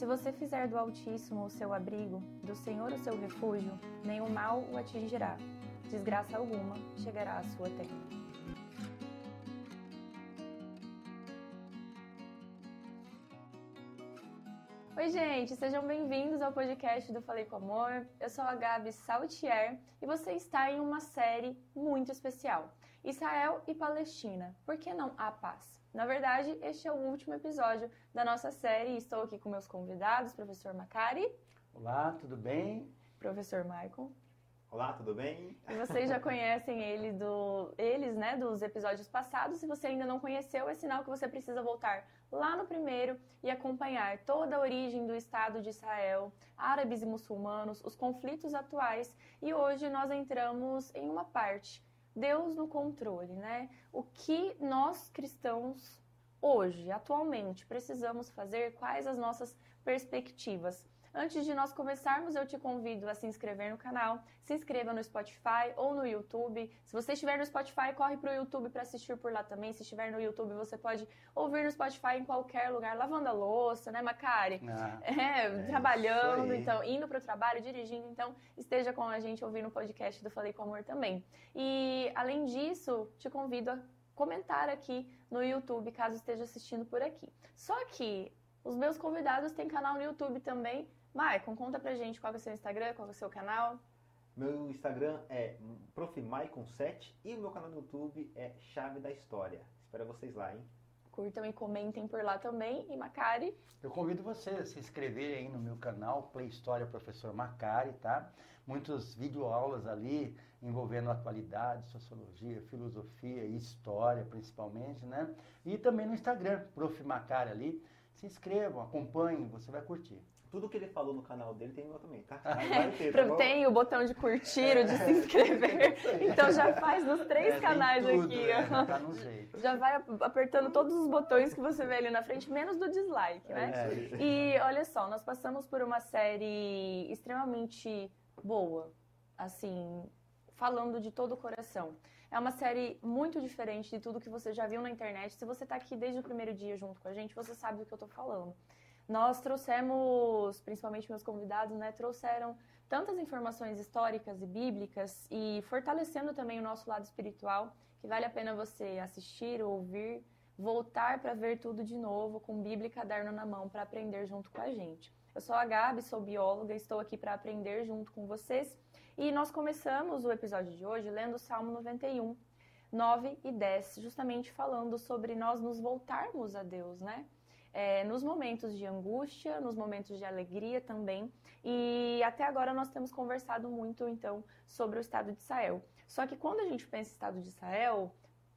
Se você fizer do Altíssimo o seu abrigo, do Senhor o seu refúgio, nenhum mal o atingirá, desgraça alguma chegará à sua tenda. Oi, gente, sejam bem-vindos ao podcast do Falei com Amor. Eu sou a Gabi Saltier e você está em uma série muito especial: Israel e Palestina. Por que não a paz? Na verdade, este é o último episódio da nossa série e estou aqui com meus convidados, professor Macari. Olá, tudo bem? Professor Michael. Olá, tudo bem? E vocês já conhecem ele do, eles, né, dos episódios passados. Se você ainda não conheceu, é sinal que você precisa voltar lá no primeiro e acompanhar toda a origem do Estado de Israel, árabes e muçulmanos, os conflitos atuais. E hoje nós entramos em uma parte, Deus no controle, né? O que nós cristãos hoje, atualmente, precisamos fazer? Quais as nossas perspectivas? Antes de nós começarmos, eu te convido a se inscrever no canal, se inscreva no Spotify ou no YouTube. Se você estiver no Spotify, corre para o YouTube para assistir por lá também. Se estiver no YouTube, você pode ouvir no Spotify em qualquer lugar, lavando a louça, né, Macari? Ah, é, é, trabalhando, então, indo para o trabalho, dirigindo. Então, esteja com a gente ouvindo o podcast do Falei com Amor também. E, além disso, te convido a comentar aqui no YouTube, caso esteja assistindo por aqui. Só que os meus convidados têm canal no YouTube também, Maicon, conta pra gente qual é o seu Instagram, qual é o seu canal. Meu Instagram é profmaicon7 e o meu canal no YouTube é Chave da História. Espero vocês lá, hein? Curtam e comentem por lá também. E Macari? Eu convido você a se inscrever aí no meu canal Play História Professor Macari, tá? Muitas videoaulas ali envolvendo atualidade, sociologia, filosofia e história principalmente, né? E também no Instagram, Prof. Macari ali. Se inscrevam, acompanhem, você vai curtir. Tudo que ele falou no canal dele tem meu também, tá? Ter, tá tem o botão de curtir, o de se inscrever. Então já faz nos três é, canais tudo, aqui. É, tá no jeito. Já vai apertando todos os botões que você vê ali na frente, menos do dislike, né? É. E olha só, nós passamos por uma série extremamente boa, assim, falando de todo o coração. É uma série muito diferente de tudo que você já viu na internet. Se você está aqui desde o primeiro dia junto com a gente, você sabe do que eu estou falando nós trouxemos, principalmente meus convidados, né, trouxeram tantas informações históricas e bíblicas e fortalecendo também o nosso lado espiritual, que vale a pena você assistir, ouvir, voltar para ver tudo de novo, com Bíblia e caderno na mão, para aprender junto com a gente. Eu sou a Gabi, sou bióloga, estou aqui para aprender junto com vocês. E nós começamos o episódio de hoje lendo o Salmo 91, 9 e 10, justamente falando sobre nós nos voltarmos a Deus, né? é, nos momentos de angústia, nos momentos de alegria também. E até agora nós temos conversado muito, então, sobre o Estado de Israel. Só que quando a gente pensa em Estado de Israel,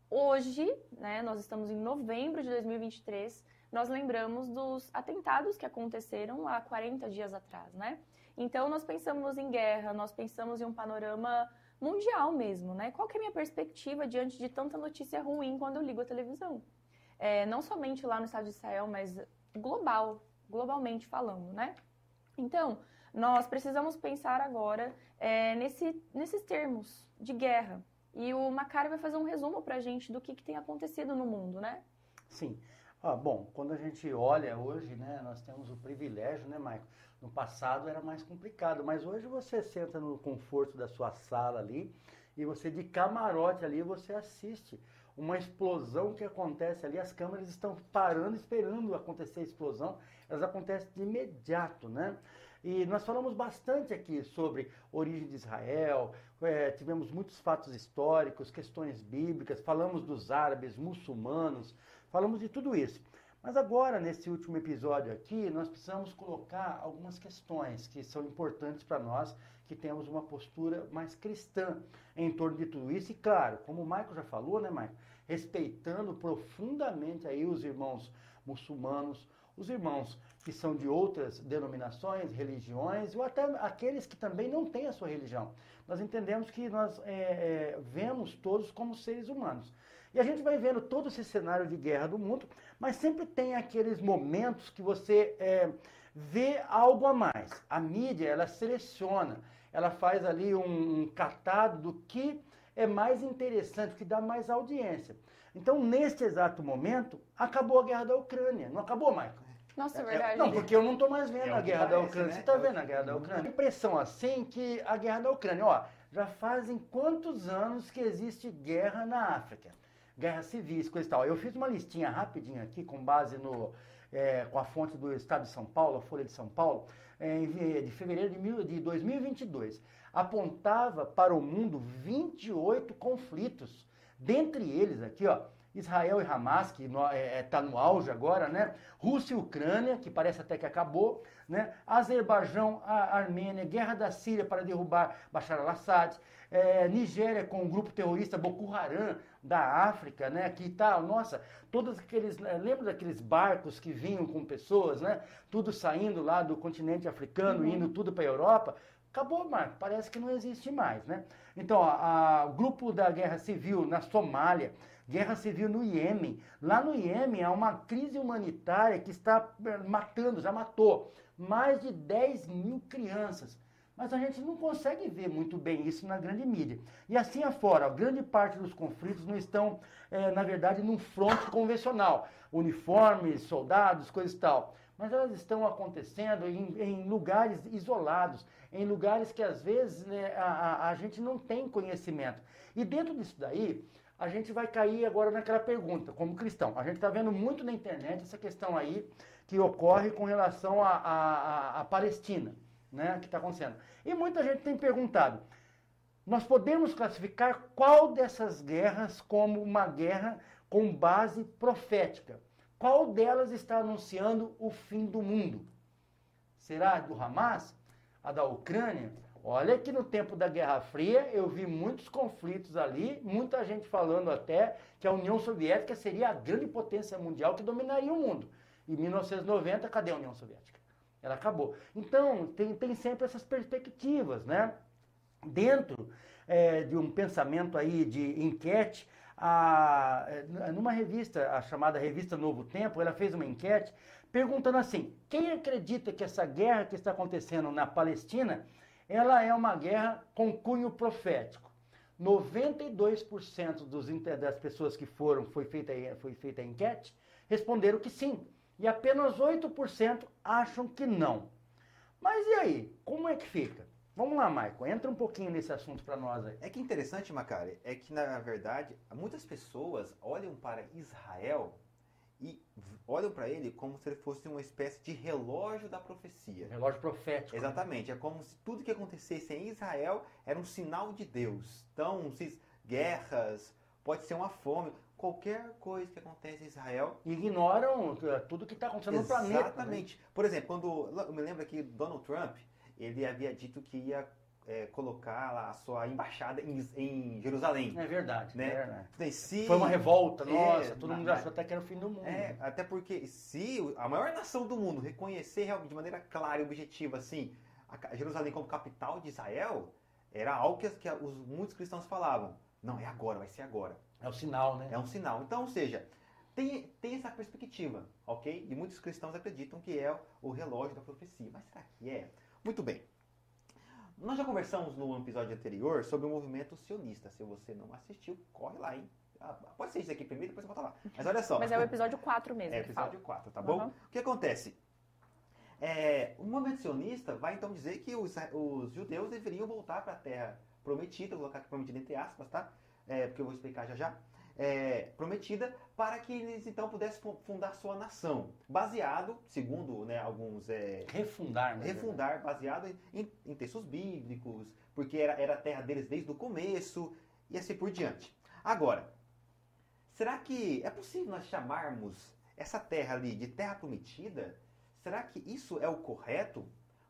hoje, né, nós estamos em novembro de 2023, nós lembramos dos atentados que aconteceram há 40 dias atrás, né? Então, nós pensamos em guerra, nós pensamos em um panorama mundial mesmo, né? Qual que é a minha perspectiva diante de tanta notícia ruim quando eu ligo a televisão? é, não somente lá no Estado de Israel, mas global, globalmente falando, né? Então, nós precisamos pensar agora é, nesse, nesses termos de guerra. E o Macari vai fazer um resumo para a gente do que, que, tem acontecido no mundo, né? Sim. Ah, bom, quando a gente olha hoje, né, nós temos o privilégio, né, Maico? No passado era mais complicado, mas hoje você senta no conforto da sua sala ali e você de camarote ali você assiste uma explosão que acontece ali, as câmeras estão parando, esperando acontecer a explosão, elas acontecem de imediato, né? E nós falamos bastante aqui sobre origem de Israel, é, tivemos muitos fatos históricos, questões bíblicas, falamos dos árabes, muçulmanos, falamos de tudo isso. Mas agora, nesse último episódio aqui, nós precisamos colocar algumas questões que são importantes para nós, que temos uma postura mais cristã em torno de tudo isso. E claro, como o Michael já falou, né, Michael? Respeitando profundamente aí os irmãos muçulmanos, os irmãos que são de outras denominações, religiões, ou até aqueles que também não têm a sua religião. Nós entendemos que nós é, é, vemos todos como seres humanos. E a gente vai vendo todo esse cenário de guerra do mundo, mas sempre tem aqueles momentos que você é, vê algo a mais. A mídia, ela seleciona, ela faz ali um, um catado do que é mais interessante, que dá mais audiência. Então, neste exato momento, acabou a guerra da Ucrânia. Não acabou, Michael? Nossa, é, é verdade. Não, porque eu não estou mais vendo é a guerra parece, da Ucrânia. Né? Você está vendo a guerra da Ucrânia? Impressão assim que a guerra da Ucrânia, ó, já fazem quantos anos que existe guerra na África? Guerra civis, coisa e tal. Eu fiz uma listinha rapidinha aqui com base no é, com a fonte do Estado de São Paulo, a Folha de São Paulo, é, de fevereiro de, mil, de 2022. Apontava para o mundo 28 conflitos. Dentre eles aqui, ó, Israel e Hamas, que está é, é no auge agora, né? Rússia e Ucrânia, que parece até que acabou, né? Azerbaijão, a Armênia, guerra da Síria para derrubar Bashar al-Assad, é, Nigéria com o grupo terrorista Boko Haram da África, né? Que tá, nossa, todos aqueles, é, lembra daqueles barcos que vinham com pessoas, né? Tudo saindo lá do continente africano, uhum. indo tudo para a Europa. Acabou, Marco, parece que não existe mais, né? Então, ó, a, o grupo da guerra civil na Somália, guerra civil no Iêmen. Lá no Iêmen há uma crise humanitária que está eh, matando, já matou mais de 10 mil crianças. Mas a gente não consegue ver muito bem isso na grande mídia. E assim afora, grande parte dos conflitos não estão, é, na verdade, num fronte convencional. Uniformes, soldados, coisas e tal. Mas elas estão acontecendo em, em lugares isolados, em lugares que às vezes né, a, a gente não tem conhecimento. E dentro disso daí, a gente vai cair agora naquela pergunta, como cristão. A gente está vendo muito na internet essa questão aí que ocorre com relação à Palestina, né, que está acontecendo. E muita gente tem perguntado, nós podemos classificar qual dessas guerras como uma guerra com base profética? Qual delas está anunciando o fim do mundo? Será a do Hamas? A da Ucrânia? Olha que no tempo da Guerra Fria eu vi muitos conflitos ali, muita gente falando até que a União Soviética seria a grande potência mundial que dominaria o mundo. Em 1990, cadê a União Soviética? Ela acabou. Então, tem, tem sempre essas perspectivas, né? Dentro é, de um pensamento aí de enquete, a, é, numa revista, a chamada Revista Novo Tempo, ela fez uma enquete perguntando assim: quem acredita que essa guerra que está acontecendo na Palestina ela é uma guerra com cunho profético. 92% dos, das pessoas que foram, foi feita, foi feita a enquete, responderam que sim. E apenas 8% acham que não. Mas e aí? Como é que fica? Vamos lá, Maicon, entra um pouquinho nesse assunto para nós aí. É que interessante, Macari, é que na verdade muitas pessoas olham para Israel e olham para ele como se ele fosse uma espécie de relógio da profecia. Relógio profético. Exatamente. É como se tudo que acontecesse em Israel era um sinal de Deus. Então, se guerras, pode ser uma fome, qualquer coisa que acontece em Israel. Ignoram é, tudo que está acontecendo Exatamente. no planeta. Né? Exatamente. Né? Por exemplo, quando eu me lembro que Donald Trump ele havia dito que ia é, colocar lá a sua embaixada em, em Jerusalém. É verdade, né? É verdade. se, Foi uma revolta, nossa, é, todo mundo achou até que era o fim do mundo. É, até porque se a maior nação do mundo reconhecer realmente de maneira clara e objetiva, assim, Jerusalém como capital de Israel, era algo que, que os, muitos cristãos falavam. Não, é agora, vai ser agora. É um sinal, né? É um sinal. Então, ou seja, tem, tem essa perspectiva, ok? E muitos cristãos acreditam que é o relógio da profecia. Mas será que é? Muito bem. Nós já conversamos no episódio anterior sobre o movimento sionista. Se você não assistiu, corre lá, hein? Ah, pode ser isso aqui primeiro, depois você volta lá. Mas olha só. Mas é o episódio 4 mesmo. É o episódio 4, tá bom? Uhum. O que acontece? É, o movimento sionista vai então dizer que os, os judeus deveriam voltar para a terra prometida, vou colocar aqui prometida entre aspas, tá? É, porque eu vou explicar já já é, prometida para que eles então pudessem fundar sua nação, baseado, segundo né, alguns é, refundar, né, refundar, baseado em, em, textos bíblicos, porque era, era a terra deles desde o começo e assim por diante. Agora, será que é possível nós chamarmos essa terra ali de terra prometida? Será que isso é o correto?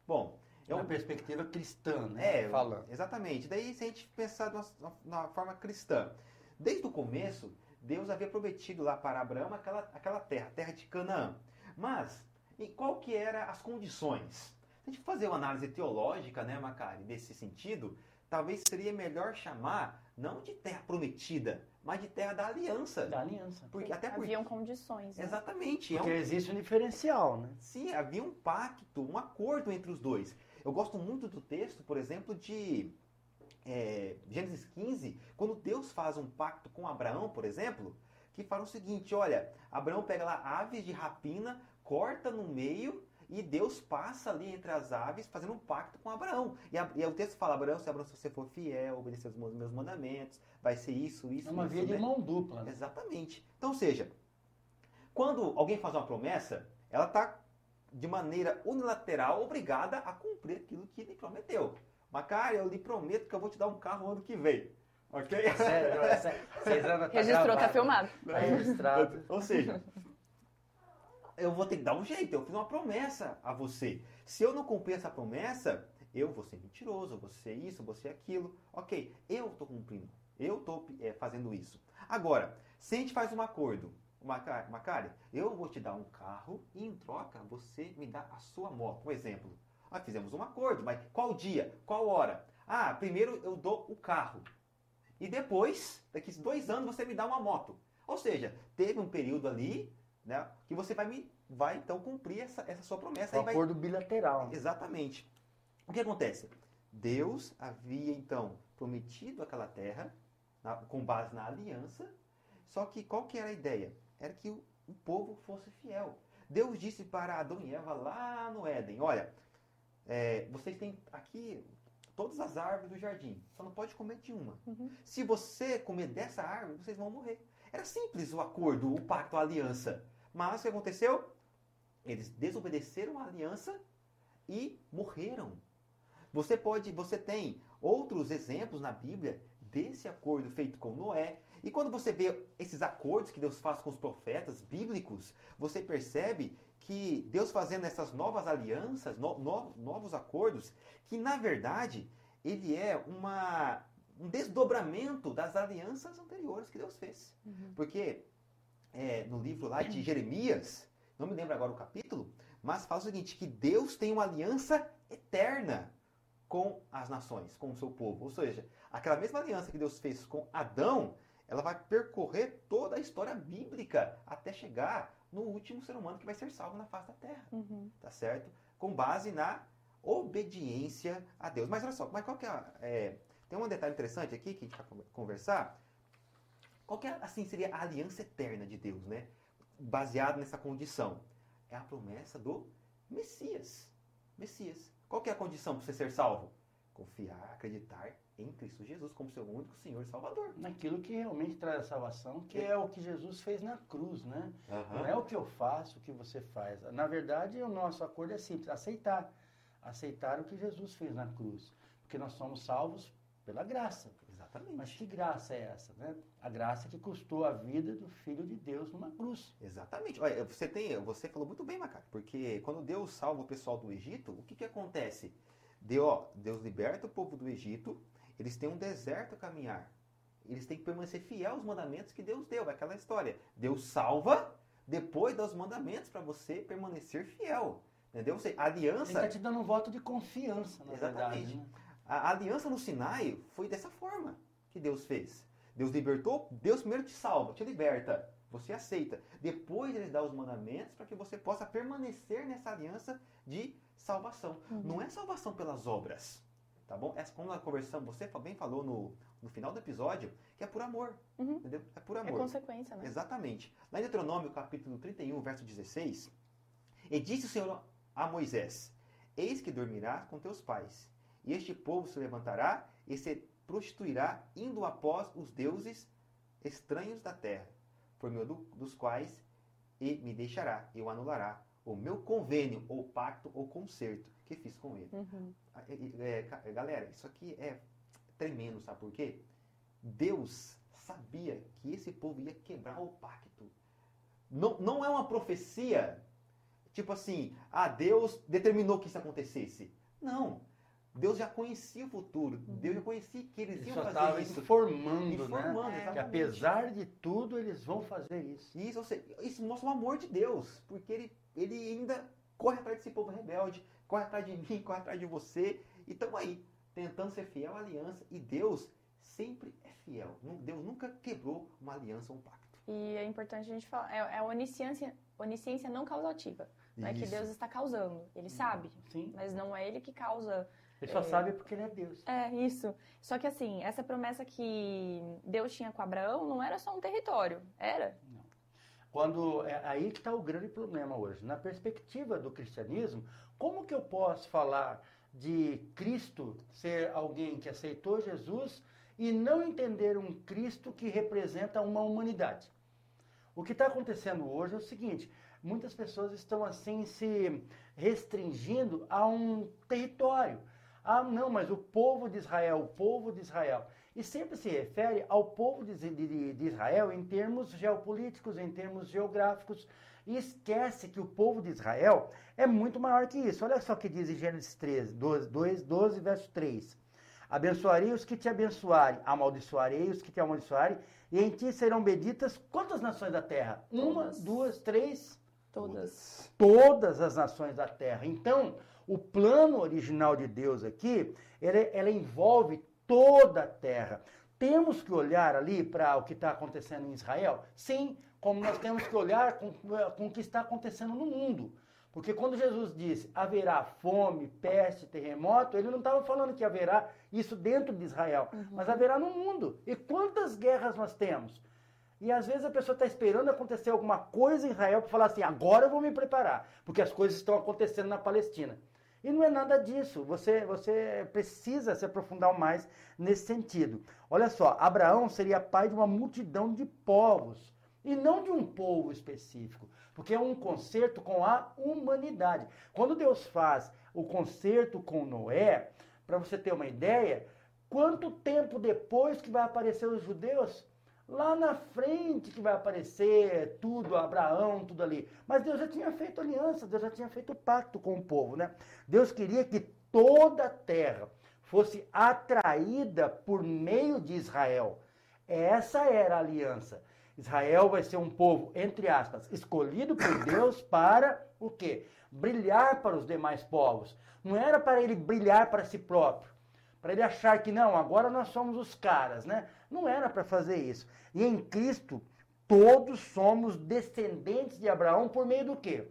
Bom, é uma perspectiva cristã, né? É, falando. Exatamente. Daí, se a gente pensar de uma, uma forma cristã, Desde o começo, Deus havia prometido lá para Abraão aquela, aquela terra, a terra de Canaã. Mas, e qual que eram as condições? Se a gente fazer uma análise teológica, né, Macari, desse sentido, talvez seria melhor chamar não de terra prometida, mas de terra da aliança. Da aliança. Porque, até porque... Haviam condições. Né? Exatamente. Porque é um... existe um diferencial, né? Sim, havia um pacto, um acordo entre os dois. Eu gosto muito do texto, por exemplo, de é, Gênesis 15, quando Deus faz um pacto com Abraão, por exemplo, que falam o seguinte: olha, Abraão pega lá aves de rapina, corta no meio e Deus passa ali entre as aves fazendo um pacto com Abraão. E, a, e o texto fala: Abraão, se Abraão, se você for fiel, obedecer os meus mandamentos, vai ser isso, isso. É uma isso, via né? de mão dupla. Né? Exatamente. Então, ou seja, quando alguém faz uma promessa, ela está de maneira unilateral obrigada a cumprir aquilo que ele prometeu. Macari, eu lhe prometo que eu vou te dar um carro ano que vem. Ok? É sério, é sério. Tá Registrou, tá filmado. Tá registrado. Ou seja, eu vou ter que dar um jeito. Eu fiz uma promessa a você. Se eu não cumprir essa promessa, eu vou ser mentiroso, eu vou ser isso, eu vou ser aquilo. Ok, eu estou cumprindo. Eu estou é, fazendo isso. Agora, se a gente faz um acordo, Macari, Macari, eu vou te dar um carro e em troca você me dá a sua moto. Um exemplo. Nós fizemos um acordo, mas qual dia? Qual hora? Ah, primeiro eu dou o carro. E depois, daqui a dois anos, você me dá uma moto. Ou seja, teve um período ali né, que você vai, me, vai então cumprir essa, essa sua promessa. Um Aí vai- acordo bilateral. Exatamente. O que acontece? Deus havia então prometido aquela terra na- com base na aliança, só que qual que era a ideia? Era que o, o povo fosse fiel. Deus disse para Adão e Eva lá no Éden, olha, é, vocês têm aqui todas as árvores do jardim, só não pode comer de uma. Uhum. Se você comer dessa árvore, vocês vão morrer. Era simples o acordo, o pacto, a aliança. Mas o que aconteceu? Eles desobedeceram a aliança e morreram. Você pode, você tem outros exemplos na Bíblia desse acordo feito com Noé. E quando você vê esses acordos que Deus faz com os profetas bíblicos, você percebe que Deus fazendo essas novas alianças, no- no- novos acordos, que na verdade ele é uma, um desdobramento das alianças anteriores que Deus fez. Porque é, no livro lá de Jeremias, não me lembro agora o capítulo, mas fala o seguinte, que Deus tem uma aliança eterna com as nações, com o seu povo. Ou seja, aquela mesma aliança que Deus fez com Adão, ela vai percorrer toda a história bíblica até chegar no último ser humano que vai ser salvo na face da terra, Uhum. tá certo? Com base na obediência a Deus. Mas olha só, mas qual que é, é, tem um detalhe interessante aqui que a gente vai con- conversar. Qual que é, assim, seria a aliança eterna de Deus, né? Baseado nessa condição. É a promessa do Messias. Messias. Qual que é a condição para você ser salvo? Confiar, acreditar em Cristo Jesus como seu único Senhor e Salvador. Naquilo que realmente traz a salvação, que é o que Jesus fez na cruz, né? Não Aham. é o que eu faço, o que você faz. Na verdade, o nosso acordo é simples, aceitar. Aceitar o que Jesus fez na cruz. Porque nós somos salvos pela graça. Exatamente. Mas que graça é essa, né? A graça que custou a vida do Filho de Deus numa cruz. Exatamente. Olha, você tem, você falou muito bem, Macaco, porque quando Deus salva o pessoal do Egito, o que que acontece? Deus, ó, Deus liberta o povo do Egito, eles têm um deserto a caminhar. Eles têm que permanecer fiel aos mandamentos que Deus deu, aquela história. Deus salva, depois dá os mandamentos para você permanecer fiel. Entendeu? Você, a Ele aliança, está te dando um voto de confiança, na Exatamente. verdade. né? a aliança no Sinai foi dessa forma que Deus fez. Deus libertou, Deus primeiro te salva, te liberta, você aceita. Depois ele dá os mandamentos para que você possa permanecer nessa aliança de salvação. Não é salvação pelas obras, tá bom? É como nós conversamos, você bem falou no, no final do episódio, que é por amor, Uhum. entendeu? É por É amor. consequência, né? Exatamente. Lá em Deuteronômio, capítulo 31, verso 16, e disse o Senhor a Moisés: Eis que dormirás com teus pais, e este povo se levantará e se prostituirá, indo após os deuses estranhos da terra, por meio do- dos quais e me deixará, eu anulará o meu convênio, ou pacto, ou concerto que fiz com ele. Uhum. É, é, é, galera, isso aqui é tremendo, sabe por quê? Deus sabia que esse povo ia quebrar o pacto. Não, não é uma profecia, tipo assim, ah, Deus determinou que isso acontecesse. Não. Deus já conhecia o futuro. Deus já conhecia que eles Ele iam só fazer isso. informando, Informando, né? É. Que apesar de tudo, eles vão fazer isso. Isso, ou seja, isso mostra o amor de Deus, porque ele, ele ainda corre atrás desse povo rebelde, corre atrás de mim, corre atrás de você, e estamos aí, tentando ser fiel à aliança, e Deus sempre é fiel. Deus nunca quebrou uma aliança ou um pacto. E é importante a gente falar, é, é a onisciência, onisciência não causativa. Não é que. Deus está causando, ele sabe, Sim. mas não é ele que causa Ele só é, sabe porque ele é Deus. É, isso. Só que assim, essa promessa que Deus tinha com Abraão não era só um território, era? Quando, é aí que está o grande problema hoje. Na perspectiva do cristianismo, como que eu posso falar de Cristo ser alguém que aceitou Jesus e não entender um Cristo que representa uma humanidade? O que está acontecendo hoje é o seguinte: muitas pessoas estão assim se restringindo a um território. Ah, não, mas o povo de Israel, o povo de Israel. E sempre se refere ao povo de, de, de Israel em termos geopolíticos, em termos geográficos. E esquece que o povo de Israel é muito maior que isso. Olha só o que diz em Gênesis 13, 12, 12, 12 verso 3. Abençoarei os que te abençoarem, amaldiçoarei os que te amaldiçoarem, e em ti serão benditas quantas nações da terra? Uma, duas, três? Todas. Todas as nações da terra. Então, o plano original de Deus aqui, ela, ela envolve toda a terra. Temos que olhar ali para o que está acontecendo em Israel? Sim, como nós temos que olhar com, com o que está acontecendo no mundo. Porque quando Jesus disse haverá fome, peste, terremoto, ele não estava falando que haverá isso dentro de Israel, uhum. mas haverá no mundo. E quantas guerras nós temos? E às vezes a pessoa está esperando acontecer alguma coisa em Israel para falar assim: agora eu vou me preparar, porque as coisas estão acontecendo na Palestina. E não é nada disso. Você, você precisa se aprofundar mais nesse sentido. Olha só, Abraão seria pai de uma multidão de povos e não de um povo específico porque é um concerto com a humanidade. Quando Deus faz o concerto com Noé, para você ter uma ideia, quanto tempo depois que vai aparecer os judeus? Lá na frente que vai aparecer tudo, Abraão, tudo ali. Mas Deus já tinha feito aliança, Deus já tinha feito pacto com o povo, né? Deus queria que toda a terra fosse atraída por meio de Israel. Essa era a aliança. Israel vai ser um povo, entre aspas, escolhido por Deus para o quê? Brilhar para os demais povos. Não era para ele brilhar para si próprio, para ele achar que não, agora nós somos os caras, né? Não era para fazer isso. E em Cristo, todos somos descendentes de Abraão por meio do quê?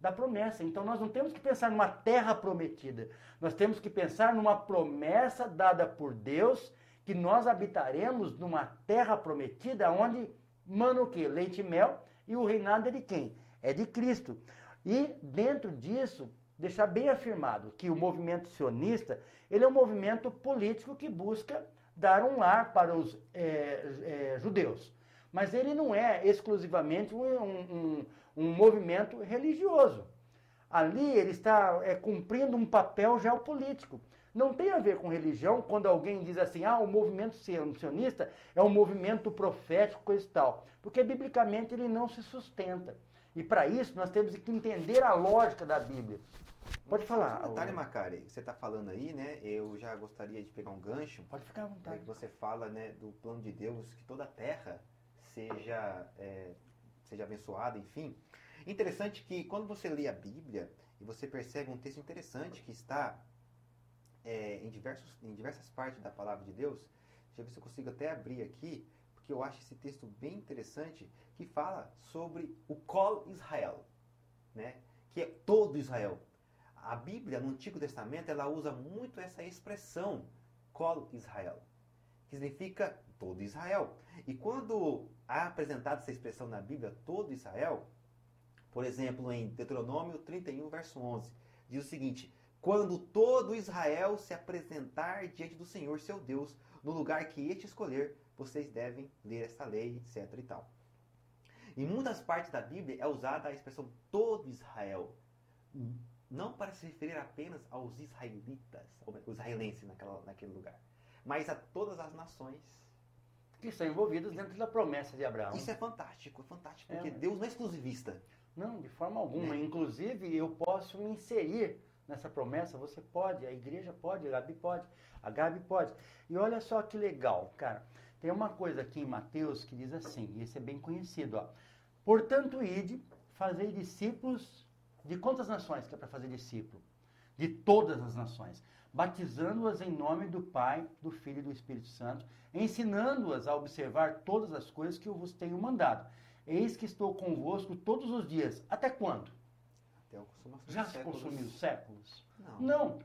Da promessa. Então nós não temos que pensar numa terra prometida. Nós temos que pensar numa promessa dada por Deus que nós habitaremos numa terra prometida onde Mano o quê? Leite e mel. E o reinado é de quem? É de Cristo. E dentro disso, deixar bem afirmado que o movimento sionista ele é um movimento político que busca dar um lar para os é, é, judeus. Mas ele não é exclusivamente um, um, um, movimento religioso. Ali ele está é, cumprindo um papel geopolítico. Não tem a ver com religião quando alguém diz assim, ah, o movimento sionista é um movimento profético, coisa e tal. Porque biblicamente ele não se sustenta. E para isso nós temos que entender a lógica da Bíblia. Pode falar. Um detalhe, Macari, você está falando aí, né? Eu já gostaria de pegar um gancho. Pode ficar à vontade. Que você fala, né, do plano de Deus, que toda a terra seja, é, seja abençoada, enfim. Interessante que quando você lê a Bíblia e você percebe um texto interessante que está é, em, diversos, em diversas partes da palavra de Deus. Deixa eu ver se eu consigo até abrir aqui, porque eu acho esse texto bem interessante, que fala sobre o Kol Israel, né? que é todo Israel. A Bíblia, no Antigo Testamento, ela usa muito essa expressão, Kol Israel, que significa todo Israel. E quando há apresentada essa expressão na Bíblia, todo Israel, por exemplo, em Deuteronômio 31, verso 11, diz o seguinte: quando todo Israel se apresentar diante do Senhor seu Deus, no lugar que este escolher, vocês devem ler essa lei, etc. e tal. Em muitas partes da Bíblia é usada a expressão todo Israel, não para se referir apenas aos israelitas, os israelenses naquela, naquele lugar, mas a todas as nações que estão envolvidas dentro da promessa de Abraão. Isso é fantástico, é fantástico, porque é, Deus não é exclusivista. Não, de forma alguma. Né? Inclusive, eu posso me inserir nessa promessa, você pode, a igreja pode, a Gabi pode, a Gabi pode. E olha só que legal, cara. Tem uma coisa aqui em Mateus que diz assim, e esse é bem conhecido, ó. Portanto, ide, fazei discípulos de quantas nações que é para fazer discípulo? De todas as nações, batizando-as em nome do Pai, do Filho e do Espírito Santo, ensinando-as a observar todas as coisas que eu vos tenho mandado. Eis que estou convosco todos os dias. Até quando? Até a consumação Já se consumiu séculos? Não. Não.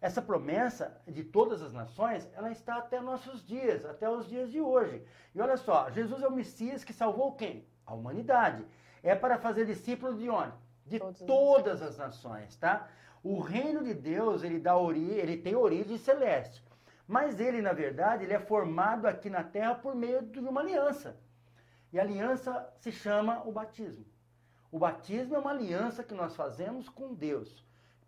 essa promessa de todas as nações, ela está até nossos dias, até os dias de hoje. E olha só, Jesus é o Messias que salvou quem? A humanidade. É para fazer discípulos de onde? De todas, todas as nações, tá? O reino de Deus, ele dá ori ele tem origem celeste. Mas ele, na verdade, ele é formado aqui na terra por meio de uma aliança. E a aliança se chama o batismo. O batismo é uma aliança que nós fazemos com Deus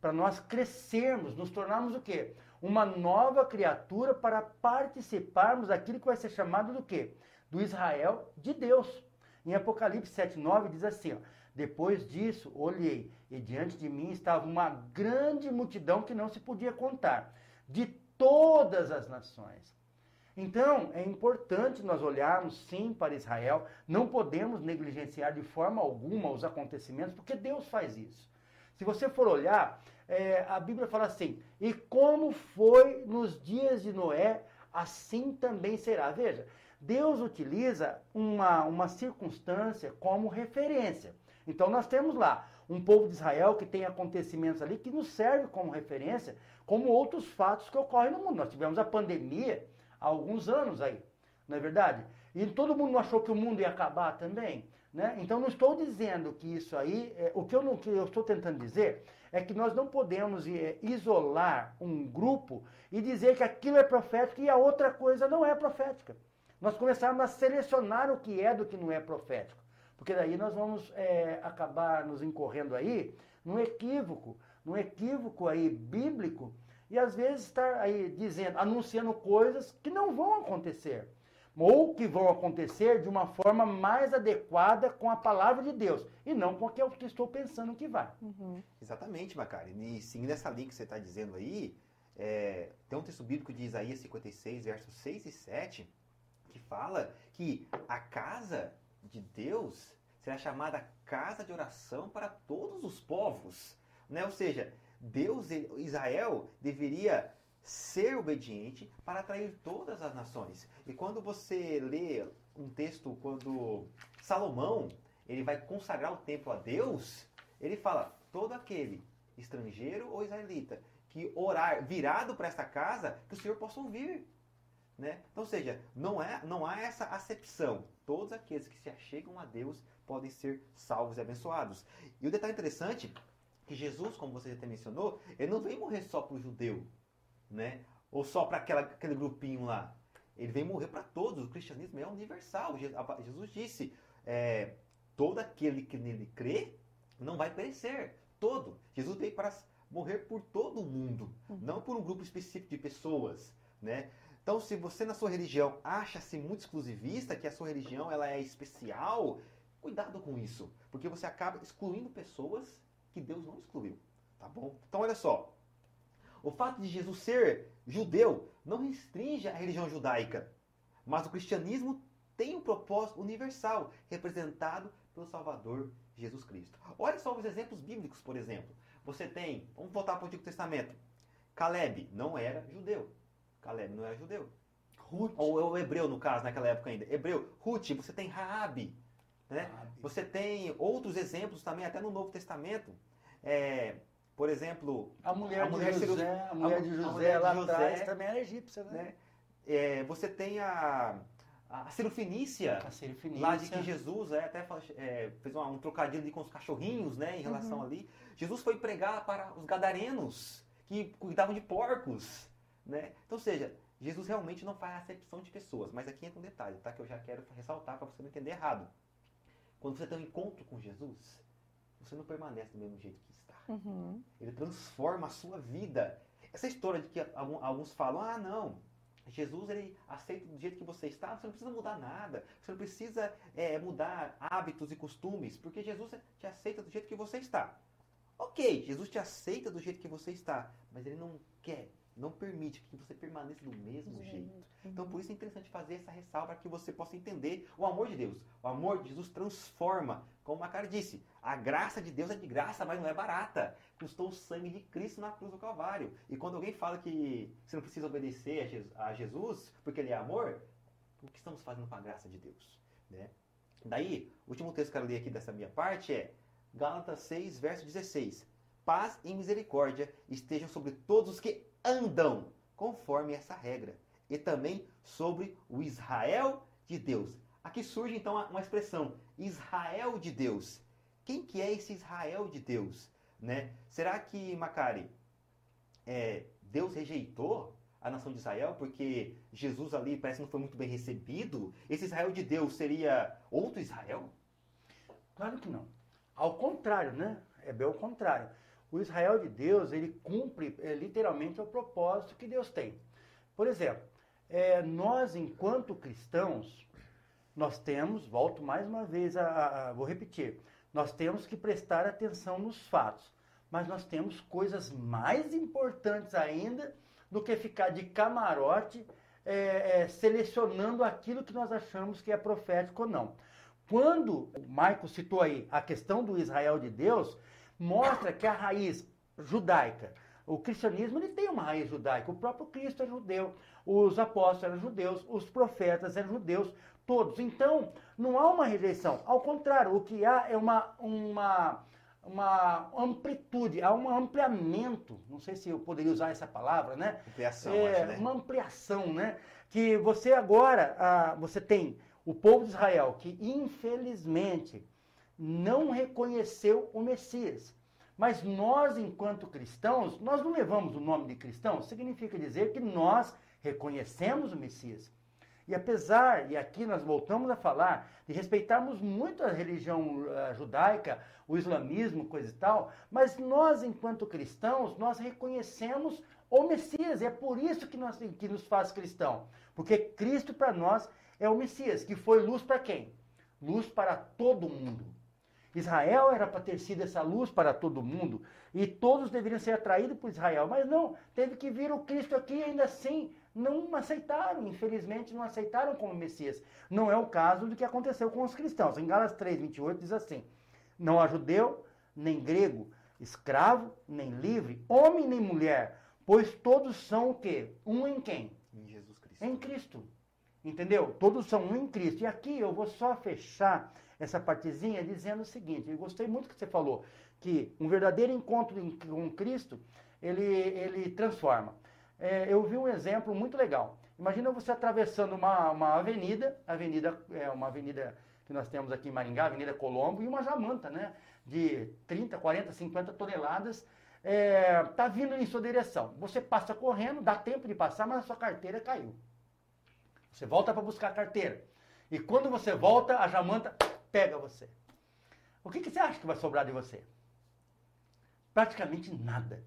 para nós crescermos, nos tornarmos o quê? Uma nova criatura para participarmos daquilo que vai ser chamado do quê? Do Israel de Deus. Em Apocalipse 7:9 diz assim, ó, depois disso, olhei, e diante de mim estava uma grande multidão que não se podia contar, de todas as nações. Então, é importante nós olharmos sim para Israel, não podemos negligenciar de forma alguma os acontecimentos, porque Deus faz isso. Se você for olhar, é, a Bíblia fala assim: e como foi nos dias de Noé, assim também será. Veja, Deus utiliza uma, uma circunstância como referência. Então nós temos lá um povo de Israel que tem acontecimentos ali que nos serve como referência, como outros fatos que ocorrem no mundo. Nós tivemos a pandemia há alguns anos aí, não é verdade? E todo mundo achou que o mundo ia acabar também. Né? Então não estou dizendo que isso aí, é, o que eu, não, que eu estou tentando dizer é que nós não podemos é, isolar um grupo e dizer que aquilo é profético e a outra coisa não é profética. Nós começarmos a selecionar o que é do que não é profético. Porque daí nós vamos é, acabar nos incorrendo aí num equívoco, num equívoco aí bíblico, e às vezes estar aí dizendo, anunciando coisas que não vão acontecer ou que vão acontecer de uma forma mais adequada com a palavra de Deus e não com aquilo que estou pensando que vai. Uhum. Exatamente, Macari. E seguindo essa linha que você está dizendo aí, é, tem um texto bíblico de Isaías 56, versos 6 e 7, que fala que a casa de Deus será chamada casa de oração para todos os povos. Né? Ou seja, Deus, Israel, deveria ser obediente para atrair todas as nações. E quando você lê um texto, quando Salomão ele vai consagrar o templo a Deus, ele fala: todo aquele estrangeiro ou israelita que orar virado para esta casa, que o Senhor possa ouvir. Né? Então, ou seja, não, é, não há essa acepção. Todos aqueles que se achegam a Deus podem ser salvos e abençoados. E o detalhe interessante que Jesus, como você já mencionou, ele não veio morrer só para o judeu né? Ou só para aquele grupinho lá. Ele vem morrer para todos. O cristianismo é universal. Jesus disse: é, todo aquele que nele crê não vai perecer. Todo. Jesus veio para morrer por todo o mundo, uhum. não por um grupo específico de pessoas, né? Então, se você na sua religião acha-se muito exclusivista, que a sua religião ela é especial, cuidado com isso, porque você acaba excluindo pessoas que Deus não excluiu, tá bom? Então, olha só, o fato de Jesus ser judeu não restringe a religião judaica, mas o cristianismo tem um propósito universal, representado pelo Salvador Jesus Cristo. Olha só os exemplos bíblicos, por exemplo. Você tem, vamos voltar para o Antigo Testamento. Caleb não era judeu. Caleb não era judeu. Ruth. Ou o hebreu, no caso, naquela época ainda. Hebreu. Ruth, você tem Raabe. Né? Você tem outros exemplos também, até no Novo Testamento. É, por exemplo, a mulher, a mulher de José, a mulher de José, mulher lá José, atrás também era egípcia, né? né? É, você tem a a Cirofinícia, a Cirofinícia. lá de que Jesus é, até é, fez um, um trocadilho ali com os cachorrinhos, né, em relação uhum. ali. Jesus foi pregar para os gadarenos que cuidavam de porcos, né? Então, ou seja, Jesus realmente não faz acepção de pessoas, mas aqui entra um detalhe, tá? Que eu já quero ressaltar para você não entender errado. Quando você tem um encontro com Jesus, você não permanece do mesmo jeito que Uhum. Ele transforma a sua vida. Essa história de que alguns falam, ah, não, Jesus ele aceita do jeito que você está, você não precisa mudar nada, você não precisa é, mudar hábitos e costumes, porque Jesus te aceita do jeito que você está. Ok, Jesus te aceita do jeito que você está, mas ele não quer não permite que você permaneça do mesmo jeito. Então, por isso é interessante fazer essa ressalva para que você possa entender o amor de Deus. O amor de Jesus transforma, como a cara disse, a graça de Deus é de graça, mas não é barata. Custou o sangue de Cristo na cruz do Calvário. E quando alguém fala que você não precisa obedecer a Jesus porque ele é amor, o que estamos fazendo com a graça de Deus? Né? Daí, o último texto que eu quero ler aqui dessa minha parte é Gálatas 6, verso 16. paz e misericórdia estejam sobre todos os que andam conforme essa regra, e também sobre o Israel de Deus. Aqui surge então uma expressão, Israel de Deus. Quem que é esse Israel de Deus? Né? Será que, Macari, é, Deus rejeitou a nação de Israel porque Jesus ali parece que não foi muito bem recebido? Esse Israel de Deus seria outro Israel? Claro que não. Ao contrário, né? É bem o contrário. O Israel de Deus, ele cumpre é, literalmente o propósito que Deus tem. Por exemplo, é, nós, enquanto cristãos, nós temos, volto mais uma vez a, a, a, vou repetir, nós temos que prestar atenção nos fatos, mas nós temos coisas mais importantes ainda do que ficar de camarote é, é, selecionando aquilo que nós achamos que é profético ou não. Quando o Michael citou aí a questão do Israel de Deus, mostra que a raiz judaica, o cristianismo ele tem uma raiz judaica, o próprio Cristo é judeu, os apóstolos eram judeus, os profetas eram judeus, todos. Então, não há uma rejeição, ao contrário, o que há é uma, uma, uma amplitude, há um ampliamento, não sei se eu poderia usar essa palavra, né? Ampliação, é, acho, né? Uma ampliação, né? Que você agora, ah, você tem o povo de Israel que infelizmente não reconheceu o Messias. Mas nós, enquanto cristãos, nós não levamos o nome de cristão, significa dizer que nós reconhecemos o Messias. E apesar, e aqui nós voltamos a falar, de respeitarmos muito a religião uh, judaica, o islamismo, coisa e tal, mas nós, enquanto cristãos, nós reconhecemos o Messias. É por isso que, nós, que nos faz cristão. Porque Cristo para nós é o Messias, que foi luz para quem? Luz para todo mundo. Israel era para ter sido essa luz para todo mundo e todos deveriam ser atraídos por Israel, mas não, teve que vir o Cristo aqui e ainda assim não aceitaram, infelizmente não aceitaram como Messias. Não é o caso do que aconteceu com os cristãos. Em Gálatas 3, 28 diz assim: Não há judeu, nem grego, escravo, nem livre, homem nem mulher, pois todos são o quê? Um em quem? Em Jesus Cristo. Em Cristo. Entendeu? Todos são um em Cristo. E aqui eu vou só fechar essa partezinha dizendo o seguinte: eu gostei muito que você falou, que um verdadeiro encontro com Cristo ele, ele transforma. É, eu vi um exemplo muito legal. Imagina você atravessando uma, uma avenida, avenida é uma avenida que nós temos aqui em Maringá, Avenida Colombo, e uma jamanta, né? De 30, 40, 50 toneladas, é, tá vindo em sua direção. Você passa correndo, dá tempo de passar, mas a sua carteira caiu. Você volta para buscar a carteira. E quando você volta, a jamanta pega você. O que, que você acha que vai sobrar de você? Praticamente nada.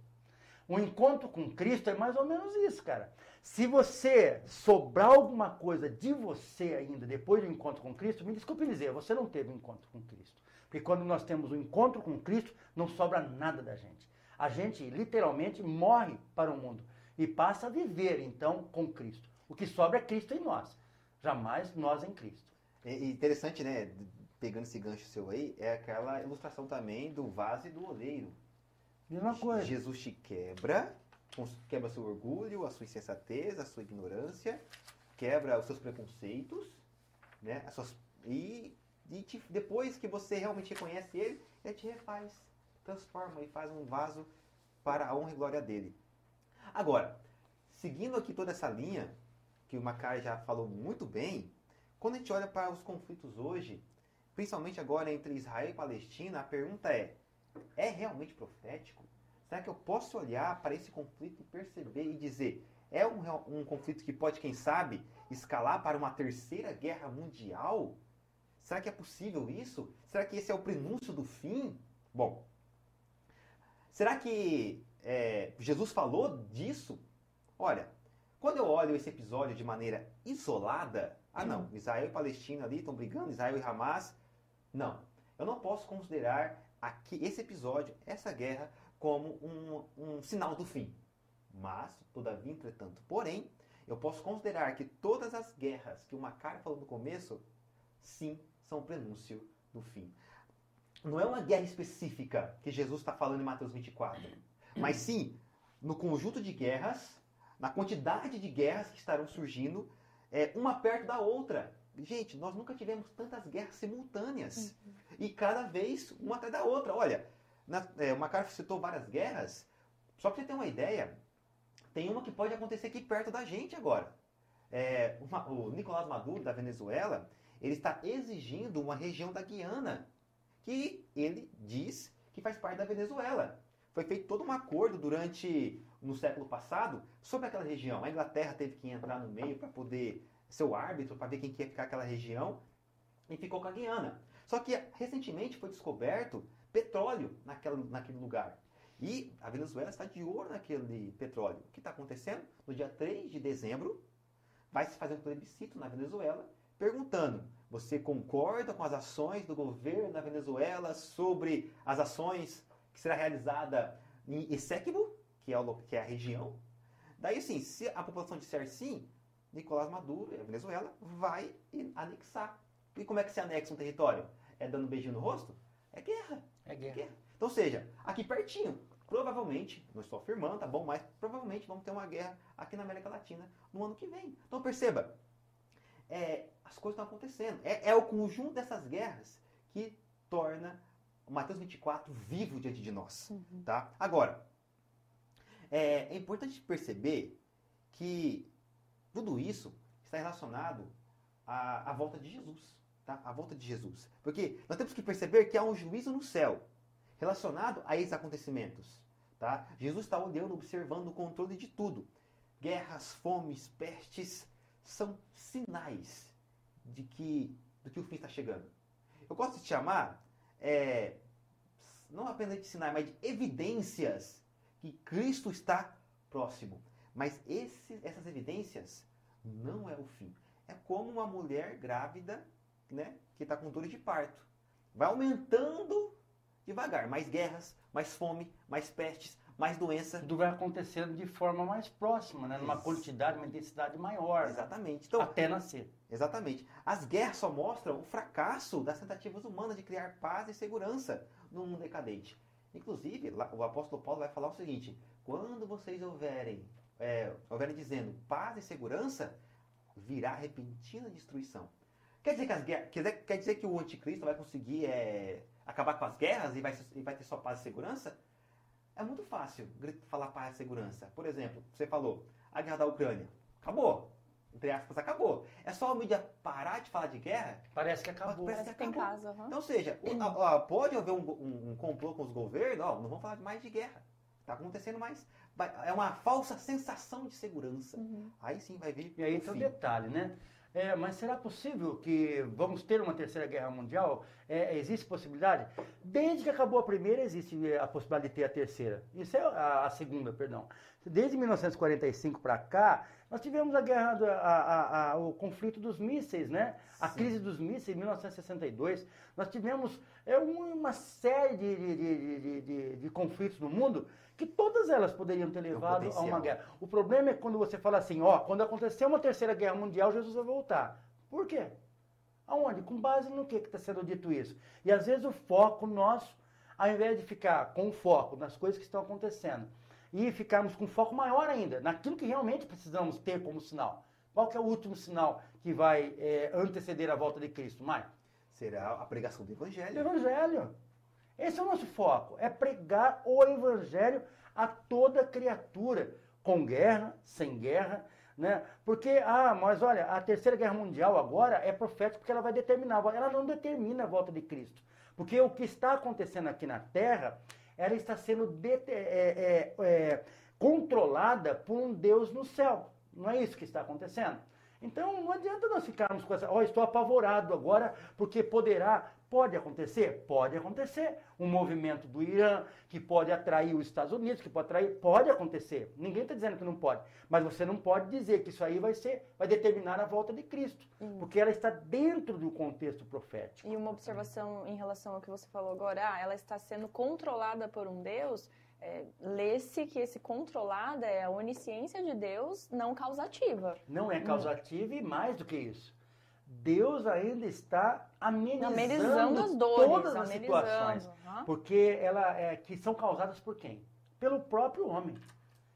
O encontro com Cristo é mais ou menos isso, cara. Se você sobrar alguma coisa de você ainda depois do encontro com Cristo, me desculpe dizer, você não teve um encontro com Cristo. Porque quando nós temos um encontro com Cristo, não sobra nada da gente. A gente literalmente morre para o mundo e passa a viver então com Cristo. O que sobra é Cristo em nós, jamais nós em Cristo. É interessante, né? Pegando esse gancho seu aí, é aquela ilustração também do vaso e do oleiro. Mesma coisa. Jesus te quebra, quebra seu orgulho, a sua insensatez, a sua ignorância, quebra os seus preconceitos, né? As suas, e, e te, depois que você realmente reconhece ele, ele te refaz, transforma e faz um vaso para a honra e glória dele. Agora, seguindo aqui toda essa linha, que o Macai já falou muito bem, quando a gente olha para os conflitos hoje, principalmente agora entre Israel e Palestina, a pergunta é: é realmente profético? Será que eu posso olhar para esse conflito e perceber e dizer, é um, um conflito que pode, quem sabe, escalar para uma terceira guerra mundial? Será que é possível isso? Será que esse é o prenúncio do fim? Bom, será que é, Jesus falou disso? Olha, quando eu olho esse episódio de maneira isolada, ah não, Israel e Palestina ali estão brigando, Israel e Hamas, não. Eu não posso considerar aqui esse episódio, essa guerra, como um, um sinal do fim. Mas, todavia, entretanto, porém, eu posso considerar que todas as guerras que o Macari falou no começo, sim, são prenúncio do fim. Não é uma guerra específica que Jesus está falando em Mateus 24, mas sim no conjunto de guerras, na quantidade de guerras que estarão surgindo, é, uma perto da outra. Gente, nós nunca tivemos tantas guerras simultâneas. Uhum. E cada vez uma atrás da outra. Olha, Na, é, o Macar citou várias guerras. Só para você ter uma ideia, tem uma que pode acontecer aqui perto da gente agora. É, uma, o Nicolás Maduro, da Venezuela, ele está exigindo uma região da Guiana, que ele diz que faz parte da Venezuela. Foi feito todo um acordo durante no século passado sobre aquela região. A Inglaterra teve que entrar no meio para poder ser o árbitro, para ver quem quer ficar aquela região, e ficou com a Guiana. Só que recentemente foi descoberto petróleo naquela, naquele lugar. E a Venezuela está de olho naquele petróleo. O que está acontecendo? No dia 3 de dezembro, vai se fazer um plebiscito na Venezuela perguntando: você concorda com as ações do governo da Venezuela sobre as ações que será realizada em Essequibo, é, que é a região? Daí, sim, se a população disser sim, Nicolás Maduro, a Venezuela, vai anexar. E como é que se anexa um território? É dando um beijinho no rosto? É guerra. É guerra. guerra. Então, seja, aqui pertinho, provavelmente, não estou afirmando, tá bom, mas provavelmente vamos ter uma guerra aqui na América Latina no ano que vem. Então, perceba, é, as coisas estão acontecendo. É, é, o conjunto dessas guerras que torna o Mateus 24 vivo diante de nós. Uhum. Tá? Agora, é, é importante perceber que tudo isso está relacionado à, à volta de Jesus. Tá? À volta de Jesus. Porque nós temos que perceber que há um juízo no céu relacionado a esses acontecimentos. Tá? Jesus está olhando, observando o controle de tudo. Guerras, fomes, pestes são sinais de que, do que o fim está chegando. Eu gosto de chamar, é, não apenas de sinais, mas de evidências que Cristo está próximo. Mas essas evidências não é o fim. É como uma mulher grávida né, que está com dor de parto. Vai aumentando devagar. Mais guerras, mais fome, mais pestes, mais doença. Tudo vai acontecendo de forma mais próxima, né? numa quantidade, uma intensidade maior. Exatamente. Então, até nascer. Exatamente. As guerras só mostram o fracasso das tentativas humanas de criar paz e segurança no mundo decadente. Inclusive, o apóstolo Paulo vai falar o seguinte: quando vocês houverem, é, houverem dizendo paz e segurança, virá repentina destruição. Quer dizer que, as guerras, quer, dizer, quer dizer que o anticristo vai conseguir é, acabar com as guerras e vai, e vai ter só paz e segurança? É muito fácil falar paz e segurança. Por exemplo, você falou, a guerra da Ucrânia. Acabou. Entre aspas, acabou. É só a mídia parar de falar de guerra. Parece que acabou. Parece, que, acabou. Casa, uhum. Então, ou seja, a, a, pode haver um, um, um, complô com os governos, ó, não vamos falar mais de guerra. Está acontecendo mais. É uma falsa sensação de segurança. Uhum. Aí sim vai vir. E aí tem um detalhe, né? É, mas será possível que vamos ter uma terceira guerra mundial? É, existe possibilidade? Desde que acabou a primeira, existe a possibilidade de ter a terceira. Isso é a, a segunda, perdão. Desde 1945 para cá, nós tivemos a guerra, do, a, a, o conflito dos mísseis, né? A Sim. crise dos mísseis em 1962. Nós tivemos é, uma série de, de, de, de, de conflitos no mundo que todas elas poderiam ter levado a uma guerra. O problema é quando você fala assim, ó, quando acontecer uma terceira guerra mundial, Jesus vai voltar. Por quê? Aonde? Com base no que está sendo dito isso? E às vezes o foco nosso, ao invés de ficar com o foco nas coisas que estão acontecendo, e ficarmos com foco maior ainda, naquilo que realmente precisamos ter como sinal. Qual que é o último sinal que vai é, anteceder a volta de Cristo, Mai? Será a pregação do Evangelho. Do Evangelho. Esse é o nosso foco, é pregar o evangelho a toda criatura, com guerra, sem guerra, né? Porque, ah, mas olha, a terceira guerra mundial agora é profética porque ela vai determinar, ela não determina a volta de Cristo. Porque o que está acontecendo aqui na Terra, ela está sendo é, é, é, controlada por um Deus no céu. Não é isso que está acontecendo? Então não adianta nós ficarmos com essa, ó, oh, estou apavorado agora porque poderá Pode acontecer? Pode acontecer. Um movimento do Irã que pode atrair os Estados Unidos, que pode atrair, pode acontecer. Ninguém está dizendo que não pode. Mas você não pode dizer que isso aí vai ser, vai determinar a volta de Cristo. Hum. Porque ela está dentro do contexto profético. E uma observação em relação ao que você falou agora, ah, ela está sendo controlada por um Deus. É, lê-se que esse controlada é a onisciência de Deus não causativa. Não é causativa hum. e mais do que isso. Deus ainda está amenizando, amenizando as dores, todas as situações, uhum. porque ela é, que são causadas por quem? Pelo próprio homem.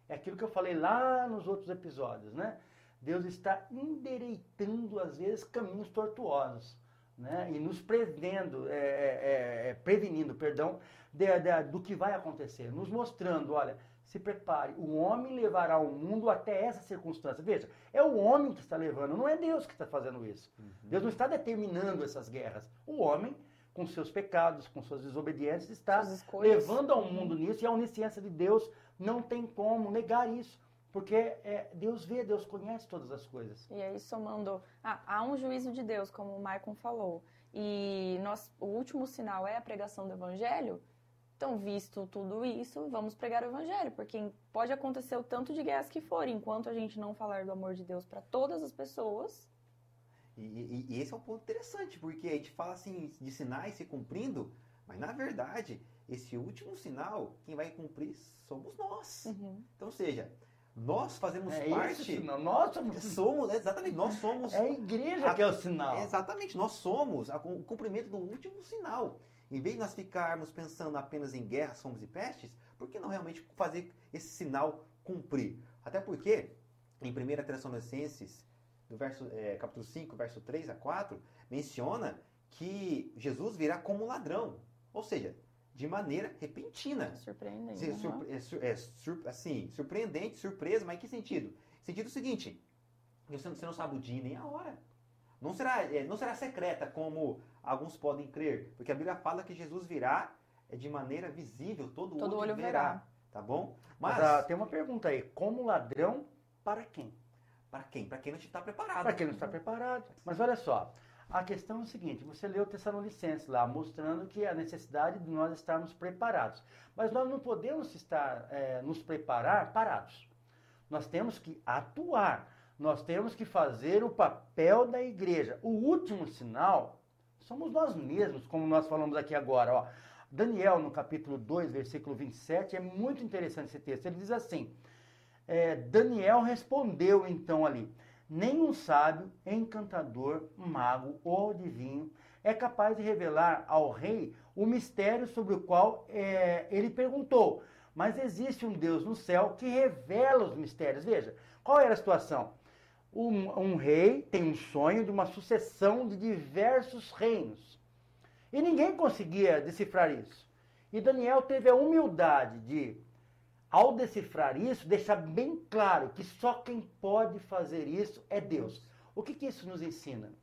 É aquilo que eu falei lá nos outros episódios, né? Deus está endireitando às vezes caminhos tortuosos. né? e nos prevendo, é, é, é, prevenindo, perdão, de, de, do que vai acontecer, nos mostrando, olha, se prepare, o homem levará o mundo até essa circunstância. Veja, é o homem que está levando, não é Deus que está fazendo isso. Uhum. Deus não está determinando essas guerras. O homem, com seus pecados, com suas desobediências, está levando ao mundo nisso e a onisciência de Deus não tem como negar isso. Porque é, Deus vê, Deus conhece todas as coisas. E aí, somando. Ah, há um juízo de Deus, como o Maicon falou. E nós, o último sinal é a pregação do evangelho. Então, visto tudo isso, vamos pregar o evangelho, porque pode acontecer o tanto de guerras que for, enquanto a gente não falar do amor de Deus para todas as pessoas. E, e, e, esse é um ponto interessante, porque a gente fala assim de sinais se cumprindo, mas na verdade, esse último sinal, quem vai cumprir somos nós. Uhum. Então, ou seja, nós fazemos é parte. Isso, nós somos... somos. Exatamente, nós somos. É a igreja a, que é o sinal. Exatamente, nós somos a, o cumprimento do último sinal. Em vez de nós ficarmos pensando apenas em guerras, fomos e pestes, por que não realmente fazer esse sinal cumprir? Até porque, em 1 Tessalonicenses, do verso, é, capítulo 5, verso 3 a 4, menciona que Jesus virá como ladrão. Ou seja, de maneira repentina. Surpreendente. Surpre, é, sur, é, sur, assim, surpreendente, surpresa, mas em que sentido? Sentido seguinte, você não, você não sabe o dia nem a hora. Não será, é, não será secreta como alguns podem crer, porque a Bíblia fala que Jesus virá é de maneira visível, todo, todo olho, olho verá, verá, Tá bom? Mas, Mas ah, tem uma pergunta aí: como ladrão, para quem? Para quem? Para quem não está preparado. Para quem não está preparado. Mas olha só, a questão é o seguinte: você leu o Tessalonicenses lá, mostrando que a necessidade de nós estarmos preparados. Mas nós não podemos estar, é, nos preparar parados. Nós temos que atuar. Nós temos que fazer o papel da igreja. O último sinal somos nós mesmos, como nós falamos aqui agora. Ó. Daniel, no capítulo 2, versículo 27, é muito interessante esse texto. Ele diz assim: é, Daniel respondeu então ali: Nenhum sábio, encantador, mago ou adivinho é capaz de revelar ao rei o mistério sobre o qual é, ele perguntou. Mas existe um Deus no céu que revela os mistérios. Veja, qual era a situação? Um, um rei tem um sonho de uma sucessão de diversos reinos. E ninguém conseguia decifrar isso. E Daniel teve a humildade de, ao decifrar isso, deixar bem claro que só quem pode fazer isso é Deus. O que, que isso nos ensina?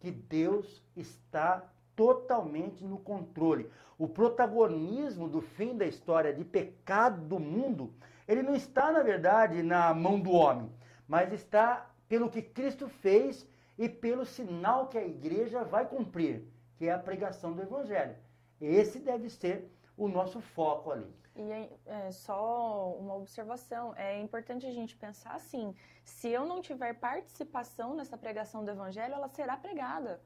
Que Deus está totalmente no controle. O protagonismo do fim da história de pecado do mundo, ele não está, na verdade, na mão do homem, mas está pelo que Cristo fez e pelo sinal que a igreja vai cumprir, que é a pregação do Evangelho. Esse deve ser o nosso foco ali. E é, só uma observação, é importante a gente pensar assim, se eu não tiver participação nessa pregação do evangelho, ela será pregada.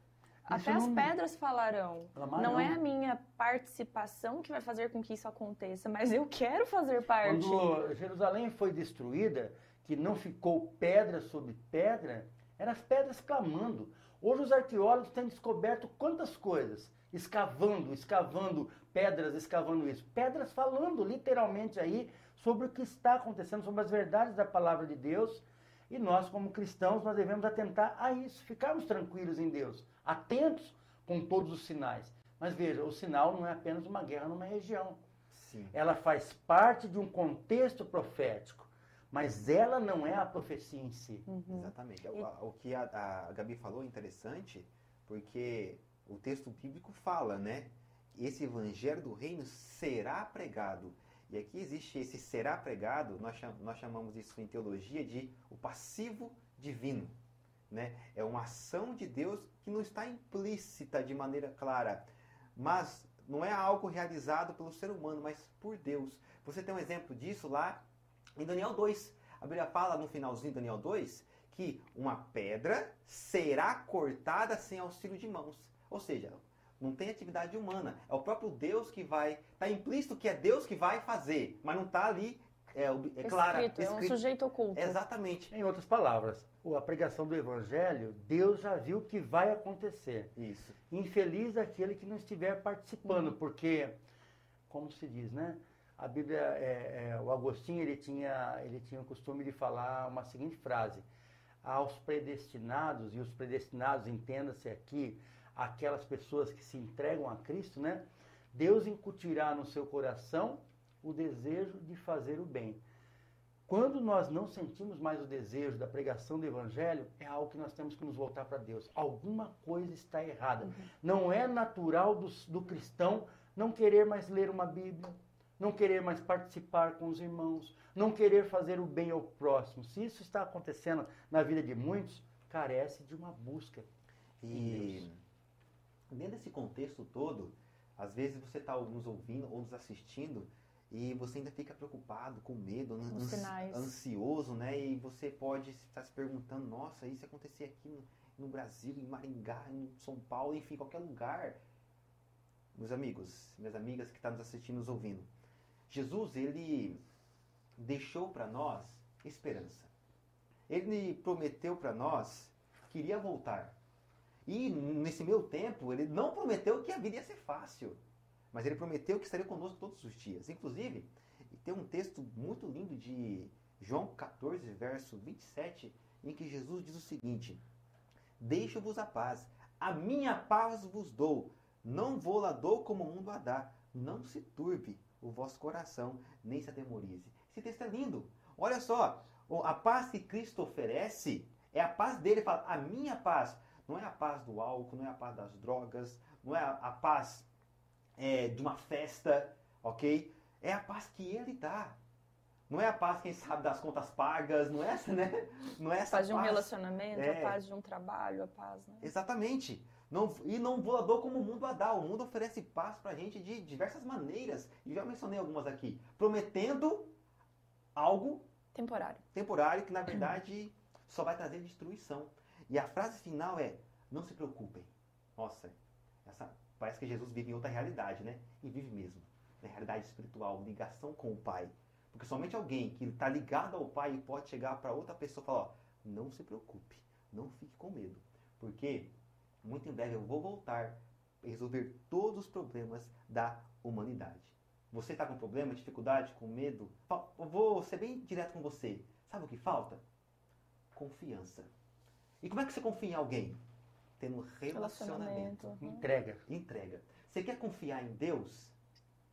Isso Até não... as pedras falarão. Não, não é a minha participação que vai fazer com que isso aconteça, mas eu quero fazer parte. Quando Jerusalém foi destruída, que não ficou pedra sobre pedra, eram as pedras clamando. Hoje os arqueólogos têm descoberto quantas coisas, escavando, escavando pedras, escavando isso. Pedras falando literalmente aí sobre o que está acontecendo, sobre as verdades da palavra de Deus. E nós, como cristãos, nós devemos atentar a isso, ficarmos tranquilos em Deus, atentos com todos os sinais. Mas veja, o sinal não é apenas uma guerra numa região. Sim. Ela faz parte de um contexto profético mas ela não é a profecia em si. Uhum. Exatamente. O, o, que a, a Gabi falou é interessante, porque o texto bíblico fala, né? Esse evangelho do reino será pregado. E aqui existe esse será pregado, nós, nós chamamos isso em teologia de o passivo divino. Né? É uma ação de Deus que não está implícita de maneira clara, mas não é algo realizado pelo ser humano, mas por Deus. Você tem um exemplo disso lá em Daniel 2, a Bíblia fala no finalzinho de Daniel 2 que uma pedra será cortada sem auxílio de mãos. Ou seja, não tem atividade humana. É o próprio Deus que vai. Está implícito que é Deus que vai fazer, mas não está ali. É, é claro. É um sujeito oculto. Exatamente. Em outras palavras, a pregação do Evangelho, Deus já viu que vai acontecer. Isso. Infeliz aquele que não estiver participando, uhum. porque, como se diz, né? A Bíblia, é, é, o Agostinho, ele tinha, ele tinha o costume de falar uma seguinte frase: aos predestinados, e os predestinados, entenda-se aqui, aquelas pessoas que se entregam a Cristo, né? Deus incutirá no seu coração o desejo de fazer o bem. Quando nós não sentimos mais o desejo da pregação do Evangelho, é algo que nós temos que nos voltar para Deus. Alguma coisa está errada. Uhum. Não é natural do, do cristão não querer mais ler uma Bíblia, não querer mais participar com os irmãos, não querer fazer o bem ao próximo. Se isso está acontecendo na vida de muitos, carece de uma busca. E dentro desse contexto todo, às vezes você está nos ouvindo ou nos assistindo e você ainda fica preocupado, com medo, ans ansioso, né? E você pode estar se perguntando, nossa, isso acontecer aqui no, no Brasil, em Maringá, em São Paulo, enfim, qualquer lugar. Meus amigos, minhas amigas que estão tá nos assistindo, nos ouvindo, Jesus, ele deixou para nós esperança. Ele prometeu para nós que iria voltar. E nesse meu tempo, ele não prometeu que a vida ia ser fácil. Mas ele prometeu que estaria conosco todos os dias. Inclusive, tem um texto muito lindo de João 14, verso 27, em que Jesus diz o seguinte: Deixo-vos a paz, a minha paz vos dou, não vou lá dou como o mundo a dá. Não se turbe o vosso coração, nem se atemorize. Esse texto é lindo. Olha só, a paz que Cristo oferece é a paz dele. Ele fala, a minha paz. Não é a paz do álcool, não é a paz das drogas, não é a paz é, de uma festa, ok? É a paz que ele dá. Não é a paz, quem sabe, das contas pagas, não é essa, né? Não é essa a paz de um relacionamento, é. a paz de um trabalho, a paz, né? Exatamente. Não, e não voador como o mundo a dá. O mundo oferece paz pra gente de diversas maneiras. E já mencionei algumas aqui. Prometendo algo temporário. Temporário que, na verdade, só vai trazer destruição. E a frase final é: não se preocupem. Nossa, essa Parece que Jesus vive em outra realidade, né? E vive mesmo. Na realidade espiritual, ligação com o Pai. Porque somente alguém que está ligado ao Pai pode chegar para outra pessoa e falar: ó, não se preocupe, não fique com medo. Porque muito em breve eu vou voltar e resolver todos os problemas da humanidade. Você está com problema, dificuldade, com medo? Eu vou ser bem direto com você. Sabe o que falta? Confiança. E como é que você confia em alguém? tendo relacionamento. relacionamento. Entrega. Entrega. Você quer confiar em Deus?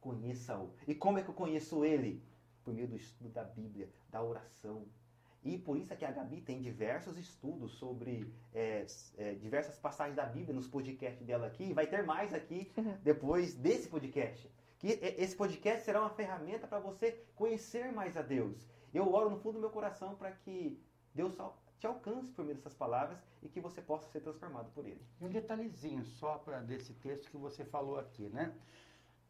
Conheça-o. E como é que eu conheço Ele? Por meio do estudo da Bíblia, da oração. E por isso é que a Gabi tem diversos estudos sobre é, é, diversas passagens da Bíblia nos podcasts dela aqui. E vai ter mais aqui depois desse podcast. Que esse podcast será uma ferramenta para você conhecer mais a Deus. Eu oro no fundo do meu coração para que Deus te alcance por meio dessas palavras e que você possa ser transformado por ele. E um detalhezinho só para desse texto que você falou aqui, né?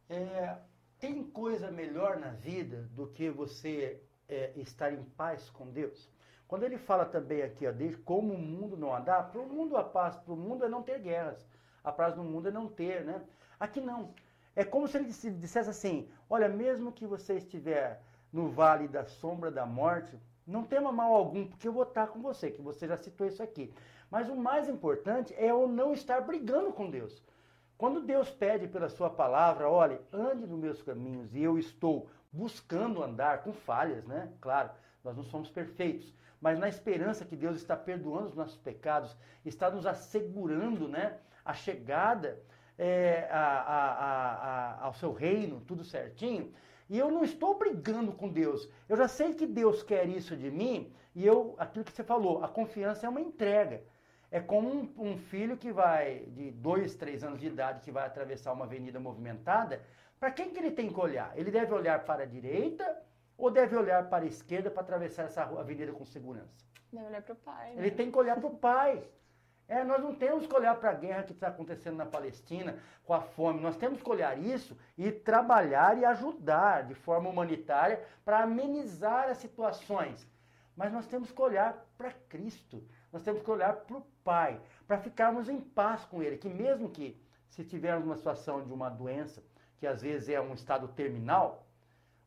É, tem coisa melhor na vida do que você é, estar em paz com Deus? Quando ele fala também aqui, ó, de como o mundo não andar, para o mundo a paz, para o mundo é não ter guerras. A paz no mundo é não ter, né? Aqui não. É como se ele dissesse assim: olha, mesmo que você estiver no vale da sombra da morte, não tema mal algum, porque eu vou estar com você, que você já citou isso aqui. Mas o mais importante é eu não estar brigando com Deus. Quando Deus pede pela sua palavra, olhe, ande nos meus caminhos, e eu estou buscando andar com falhas, né? Claro, nós não somos perfeitos, mas na esperança que Deus está perdoando os nossos pecados, está nos assegurando, né? A chegada é, a, a, a, ao seu reino, tudo certinho. E eu não estou brigando com Deus. Eu já sei que Deus quer isso de mim. E eu, aquilo que você falou, a confiança é uma entrega. É como um, um filho que vai, de dois, três anos de idade, que vai atravessar uma avenida movimentada. Para quem que ele tem que olhar? Ele deve olhar para a direita ou deve olhar para a esquerda para atravessar essa avenida com segurança? Deve olhar para o pai. Né? Ele tem que olhar para o pai. É, nós não temos que olhar para a guerra que está acontecendo na Palestina, com a fome. Nós temos que olhar isso e trabalhar e ajudar de forma humanitária para amenizar as situações. Mas nós temos que olhar para Cristo. Nós temos que olhar para o Pai, para ficarmos em paz com Ele. Que mesmo que se tivermos uma situação de uma doença, que às vezes é um estado terminal,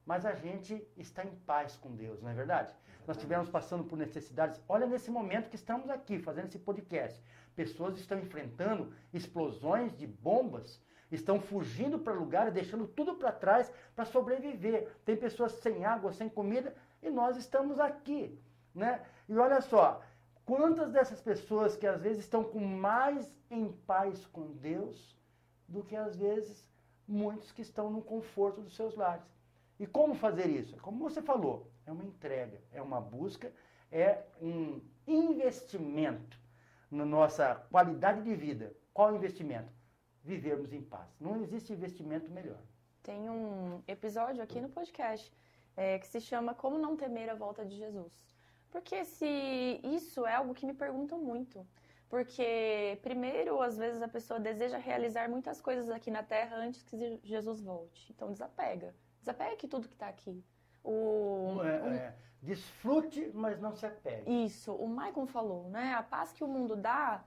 mas a gente está em paz com Deus, não é verdade? Nós estivermos passando por necessidades. Olha nesse momento que estamos aqui fazendo esse podcast. Pessoas estão enfrentando explosões de bombas, estão fugindo para lugares, deixando tudo para trás para sobreviver. Tem pessoas sem água, sem comida e nós estamos aqui, né? E olha só, Quantas dessas pessoas que às vezes estão com mais em paz com Deus do que às vezes muitos que estão no conforto dos seus lares. E como fazer isso? Como você falou, é uma entrega, é uma busca, é um investimento na nossa qualidade de vida. Qual investimento? Vivermos em paz. Não existe investimento melhor. Tem um episódio aqui no podcast é, que se chama Como Não Temer a Volta de Jesus. Porque se isso é algo que me perguntam muito. Porque, primeiro, às vezes a pessoa deseja realizar muitas coisas aqui na Terra antes que Jesus volte. Então, desapega. Desapega que tudo que está aqui. O, é, é, desfrute, mas não se apegue. Isso. O Maicon falou, né? A paz que o mundo dá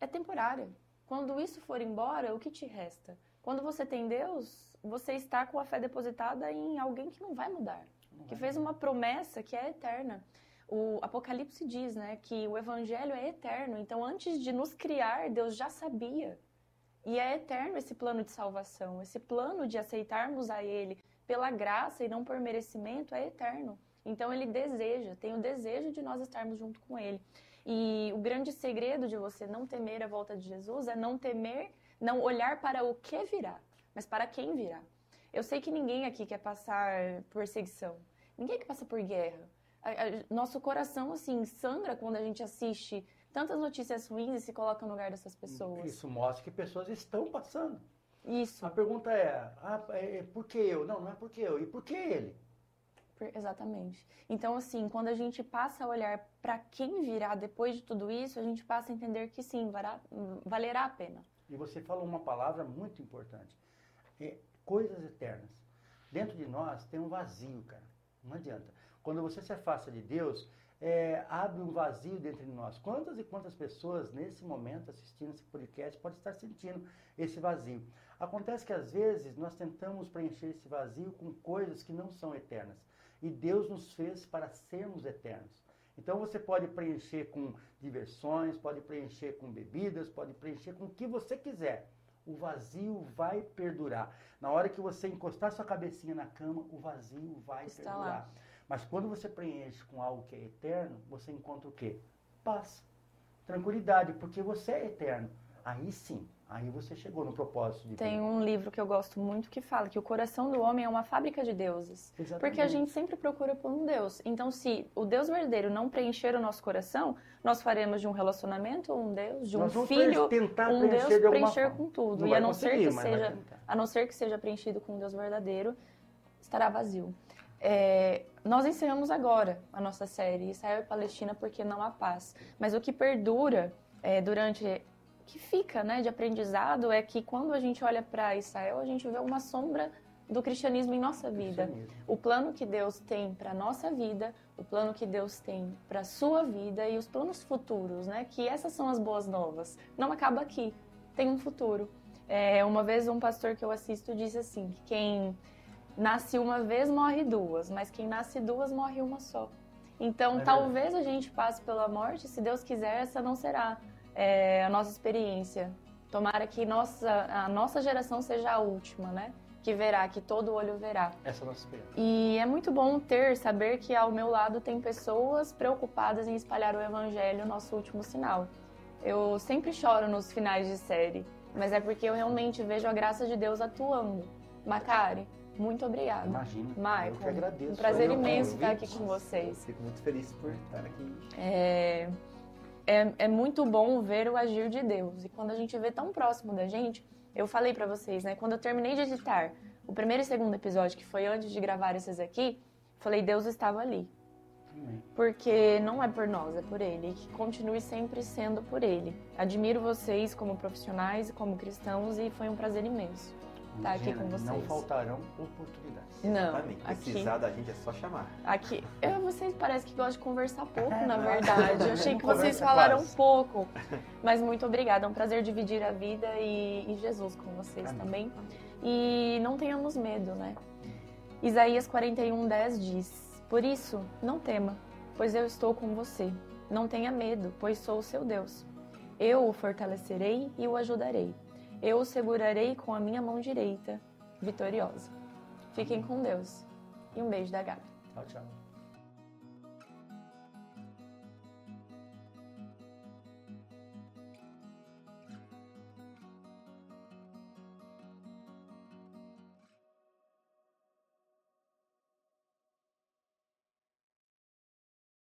é temporária. Quando isso for embora, o que te resta? Quando você tem Deus, você está com a fé depositada em alguém que não vai mudar. Não que vai fez uma promessa que é eterna o Apocalipse diz, né, que o evangelho é eterno. Então, antes de nos criar, Deus já sabia. E é eterno esse plano de salvação, esse plano de aceitarmos a ele pela graça e não por merecimento é eterno. Então ele deseja, tem o desejo de nós estarmos junto com ele. E o grande segredo de você não temer a volta de Jesus é não temer, não olhar para o que virá, mas para quem virá. Eu sei que ninguém aqui quer passar perseguição, ninguém quer passar por guerra a, a, nosso coração, assim, sangra quando a gente assiste tantas notícias ruins e se coloca no lugar dessas pessoas. Isso mostra que pessoas estão passando. Isso. A pergunta é, ah, é por que eu? Não, não é por que eu. E por que ele? Exatamente. Então, assim, quando a gente passa a olhar para quem virá depois de tudo isso, a gente passa a entender que sim, vará, valerá a pena. E você falou uma palavra muito importante: é coisas eternas. Dentro de nós tem um vazio, cara. Não adianta. Quando você se afasta de Deus, é, abre um vazio dentro de nós. Quantas e quantas pessoas nesse momento assistindo esse podcast podem estar sentindo esse vazio? Acontece que às vezes nós tentamos preencher esse vazio com coisas que não são eternas. E Deus nos fez para sermos eternos. Então você pode preencher com diversões, pode preencher com bebidas, pode preencher com o que você quiser. O vazio vai perdurar. Na hora que você encostar sua cabecinha na cama, o vazio vai Está perdurar. Lá. Mas quando você preenche com algo que é eterno, você encontra o quê? Paz, tranquilidade, porque você é eterno. Aí sim, aí você chegou no propósito de Tem um livro que eu gosto muito que fala que o coração do homem é uma fábrica de deuses. Exatamente. Porque a gente sempre procura por um Deus. Então, se o Deus verdadeiro não preencher o nosso coração, nós faremos de um relacionamento um Deus, de um filho um Deus de preencher forma. com tudo. Não e a não ser que seja, a não ser que seja preenchido com um Deus verdadeiro, estará vazio. É, nós encerramos agora a nossa série Israel e Palestina porque não há paz. Mas o que perdura é, durante o que fica, né, de aprendizado é que quando a gente olha para Israel, a gente vê uma sombra do cristianismo em nossa vida. O plano que Deus tem para nossa vida, o plano que Deus tem para sua vida e os planos futuros, né? Que essas são as boas novas. Não acaba aqui, tem um futuro. É, uma vez um pastor que eu assisto disse assim que quem nasce uma vez, morre duas, mas quem nasce duas, morre uma só. Então, é talvez a gente passe pela morte, se Deus quiser, essa não será é, a nossa experiência. Tomara que nossa, a nossa geração seja a última, né? Que verá, que todo olho verá. Essa é a nossa experiência. E é muito bom ter, saber que ao meu lado tem pessoas preocupadas em espalhar o evangelho, nosso último sinal. Eu sempre choro nos finais de série, mas é porque eu realmente vejo a graça de Deus atuando. Macari, muito obrigada. Imagina. Michael, eu que agradeço. Um prazer imenso estar aqui com vocês. Fico muito feliz por estar aqui. É, é, é muito bom ver o agir de Deus. E quando a gente vê tão próximo da gente, eu falei para vocês, né? Quando eu terminei de editar o primeiro e segundo episódio, que foi antes de gravar esses aqui, falei, Deus estava ali. Porque não é por nós, é por Ele. Que continue sempre sendo por Ele. Admiro vocês como profissionais e como cristãos e foi um prazer imenso estar tá aqui com vocês. Não faltarão oportunidades. Não. Exatamente. Precisar aqui, da gente é só chamar. Aqui, eu, vocês parecem que gostam de conversar pouco, na verdade. Eu achei que vocês falaram quase. pouco. Mas muito obrigada. É um prazer dividir a vida e, e Jesus com vocês Amém. também. E não tenhamos medo, né? Isaías 41, 10 diz: Por isso, não tema, pois eu estou com você. Não tenha medo, pois sou o seu Deus. Eu o fortalecerei e o ajudarei eu o segurarei com a minha mão direita, vitoriosa. Fiquem com Deus. E um beijo da Gabi. Tchau, tchau.